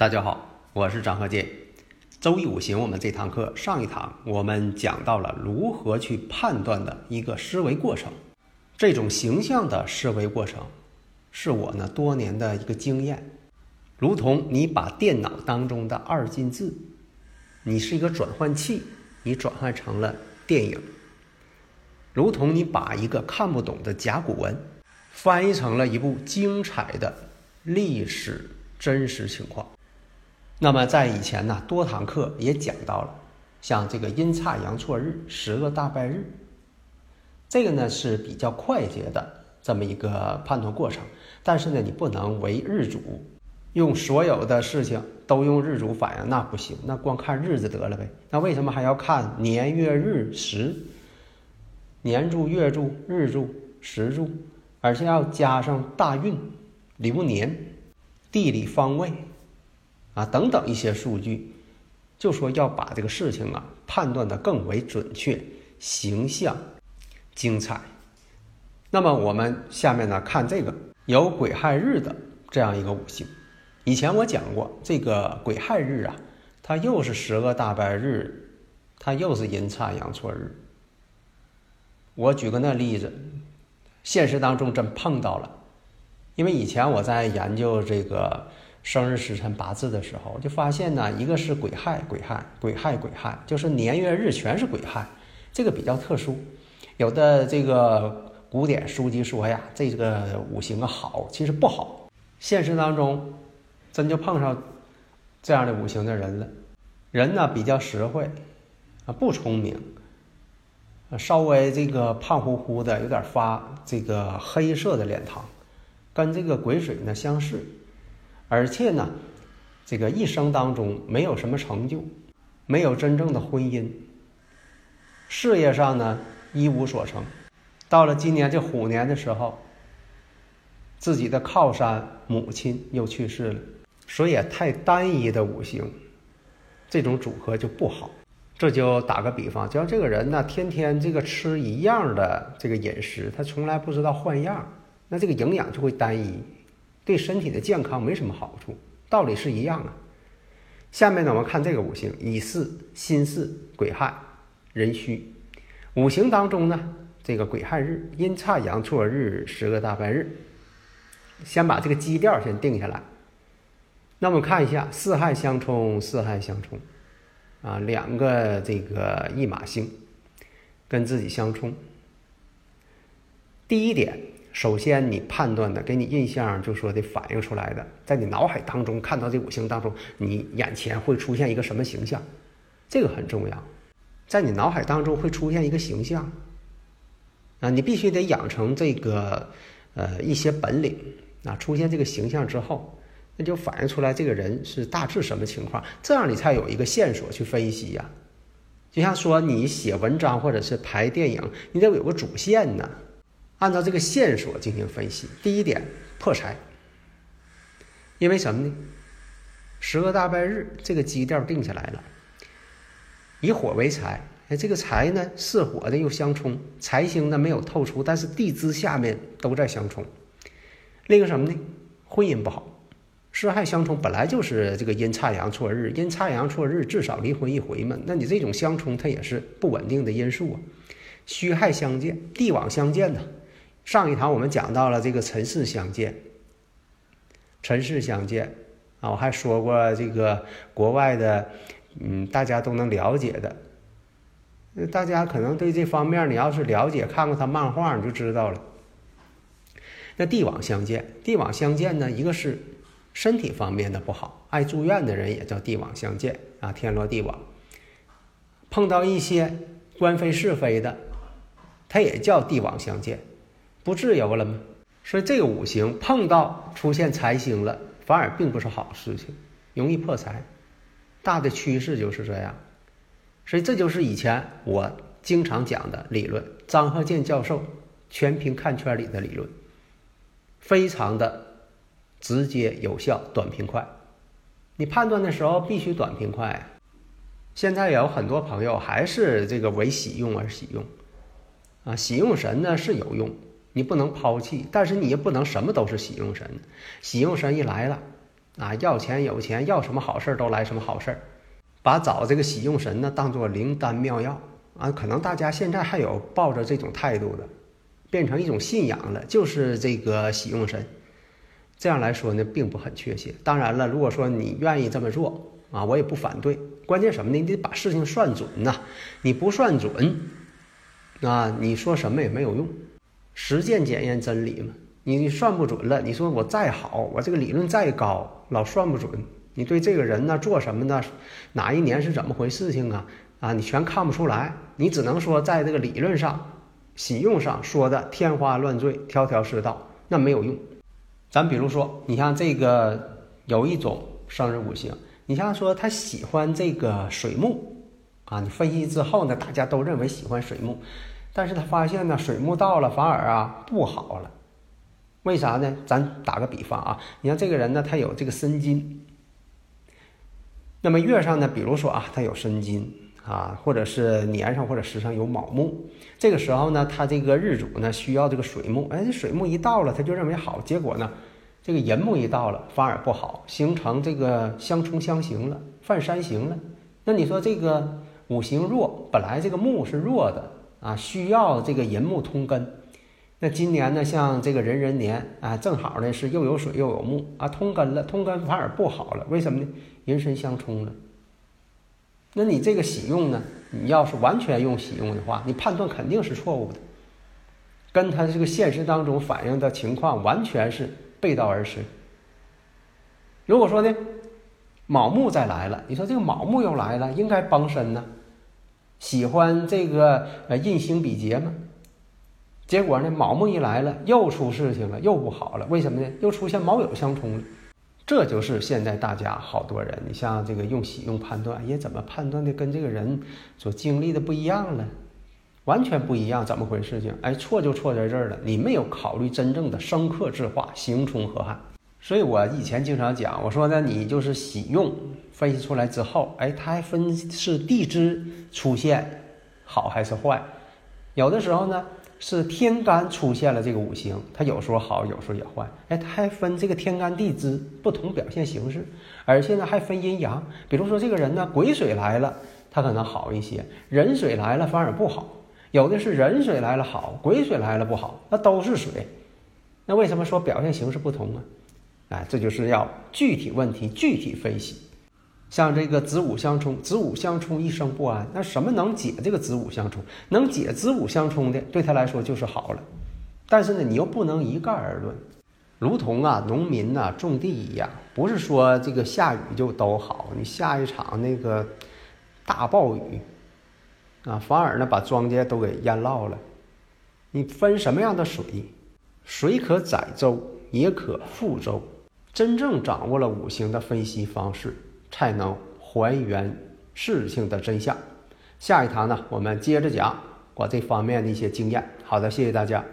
大家好，我是张鹤剑。周易五行，我们这堂课上一堂我们讲到了如何去判断的一个思维过程。这种形象的思维过程，是我呢多年的一个经验。如同你把电脑当中的二进制，你是一个转换器，你转换成了电影；如同你把一个看不懂的甲骨文，翻译成了一部精彩的历史真实情况。那么在以前呢，多堂课也讲到了，像这个阴差阳错日、十个大败日，这个呢是比较快捷的这么一个判断过程。但是呢，你不能为日主，用所有的事情都用日主反应，那不行，那光看日子得了呗。那为什么还要看年月日时？年柱、月柱、日柱、时柱，而且要加上大运、流年、地理方位。啊，等等一些数据，就说要把这个事情啊判断的更为准确、形象、精彩。那么我们下面呢看这个有癸亥日的这样一个五行。以前我讲过，这个癸亥日啊，它又是十个大败日，它又是阴差阳错日。我举个那例子，现实当中真碰到了，因为以前我在研究这个。生日时辰八字的时候，就发现呢，一个是癸亥，癸亥，癸亥，癸亥，就是年月日全是癸亥，这个比较特殊。有的这个古典书籍说呀，这个五行啊好，其实不好。现实当中，真就碰上这样的五行的人了。人呢比较实惠，啊不聪明，稍微这个胖乎乎的，有点发这个黑色的脸庞，跟这个癸水呢相似。而且呢，这个一生当中没有什么成就，没有真正的婚姻，事业上呢一无所成。到了今年这虎年的时候，自己的靠山母亲又去世了，所以太单一的五行，这种组合就不好。这就打个比方，就像这个人呢，天天这个吃一样的这个饮食，他从来不知道换样，那这个营养就会单一。对身体的健康没什么好处，道理是一样的。下面呢，我们看这个五行：乙巳、辛巳、癸亥、壬戌。五行当中呢，这个癸亥日、阴差阳错日、十个大败日。先把这个基调先定下来。那我们看一下四害相冲，四害相冲啊，两个这个驿马星跟自己相冲。第一点。首先，你判断的，给你印象就说的反映出来的，在你脑海当中看到这五行当中，你眼前会出现一个什么形象？这个很重要，在你脑海当中会出现一个形象啊，你必须得养成这个呃一些本领啊，出现这个形象之后，那就反映出来这个人是大致什么情况，这样你才有一个线索去分析呀。就像说你写文章或者是拍电影，你得有个主线呢。按照这个线索进行分析。第一点，破财。因为什么呢？十个大败日，这个基调定下来了。以火为财，哎，这个财呢是火的又相冲，财星呢没有透出，但是地支下面都在相冲。另一个什么呢？婚姻不好，四害相冲，本来就是这个阴差阳错日，阴差阳错日至少离婚一回嘛。那你这种相冲，它也是不稳定的因素啊。虚害相见，地网相见呢。上一堂我们讲到了这个尘世相见，尘世相见啊，我还说过这个国外的，嗯，大家都能了解的，大家可能对这方面你要是了解，看过他漫画你就知道了。那地网相见，地网相见呢，一个是身体方面的不好，爱住院的人也叫地网相见啊，天罗地网。碰到一些官非是非的，它也叫帝王相见，不自由了吗？所以这个五行碰到出现财星了，反而并不是好事情，容易破财。大的趋势就是这样。所以这就是以前我经常讲的理论，张鹤健教授全凭看圈里的理论，非常的直接有效，短平快。你判断的时候必须短平快。现在有很多朋友还是这个为喜用而喜用，啊，喜用神呢是有用，你不能抛弃，但是你也不能什么都是喜用神。喜用神一来了，啊，要钱有钱，要什么好事都来什么好事把找这个喜用神呢当做灵丹妙药啊，可能大家现在还有抱着这种态度的，变成一种信仰了，就是这个喜用神。这样来说呢，并不很确切。当然了，如果说你愿意这么做。啊，我也不反对，关键什么呢？你得把事情算准呐，你不算准，啊，你说什么也没有用。实践检验真理嘛，你算不准了，你说我再好，我这个理论再高，老算不准。你对这个人呢，做什么呢？哪一年是怎么回事情啊？啊，你全看不出来，你只能说在这个理论上、喜用上说的天花乱坠、条条是道，那没有用。咱比如说，你像这个有一种生日五行。你像说他喜欢这个水木，啊，你分析之后呢，大家都认为喜欢水木，但是他发现呢，水木到了反而啊不好了，为啥呢？咱打个比方啊，你像这个人呢，他有这个申金，那么月上呢，比如说啊，他有申金啊，或者是年上或者时上有卯木，这个时候呢，他这个日主呢需要这个水木，哎，这水木一到了，他就认为好，结果呢？这个寅木一到了，反而不好，形成这个相冲相刑了，犯三刑了。那你说这个五行弱，本来这个木是弱的啊，需要这个寅木通根。那今年呢，像这个壬壬年啊，正好呢是又有水又有木啊，通根了，通根反而不好了。为什么呢？人身相冲了。那你这个喜用呢？你要是完全用喜用的话，你判断肯定是错误的，跟他这个现实当中反映的情况完全是。背道而驰。如果说呢，卯木再来了，你说这个卯木又来了，应该帮身呢，喜欢这个呃印星比劫吗？结果呢，卯木一来了，又出事情了，又不好了。为什么呢？又出现卯酉相冲了。这就是现在大家好多人，你像这个用喜用判断，也怎么判断的跟这个人所经历的不一样了？完全不一样，怎么回事？情哎，错就错在这儿了。你没有考虑真正的生克制化、刑冲合害。所以我以前经常讲，我说呢，你就是喜用分析出来之后，哎，它还分是地支出现好还是坏。有的时候呢是天干出现了这个五行，它有时候好，有时候也坏。哎，它还分这个天干地支不同表现形式，而且呢还分阴阳。比如说这个人呢，癸水来了，他可能好一些；壬水来了，反而不好。有的是壬水来了好，癸水来了不好，那都是水，那为什么说表现形式不同啊？哎，这就是要具体问题具体分析。像这个子午相冲，子午相冲一生不安，那什么能解这个子午相冲？能解子午相冲的，对他来说就是好了。但是呢，你又不能一概而论，如同啊农民呐种地一样，不是说这个下雨就都好，你下一场那个大暴雨。啊，反而呢把庄稼都给淹涝了。你分什么样的水？水可载舟，也可覆舟。真正掌握了五行的分析方式，才能还原事情的真相。下一堂呢，我们接着讲我这方面的一些经验。好的，谢谢大家。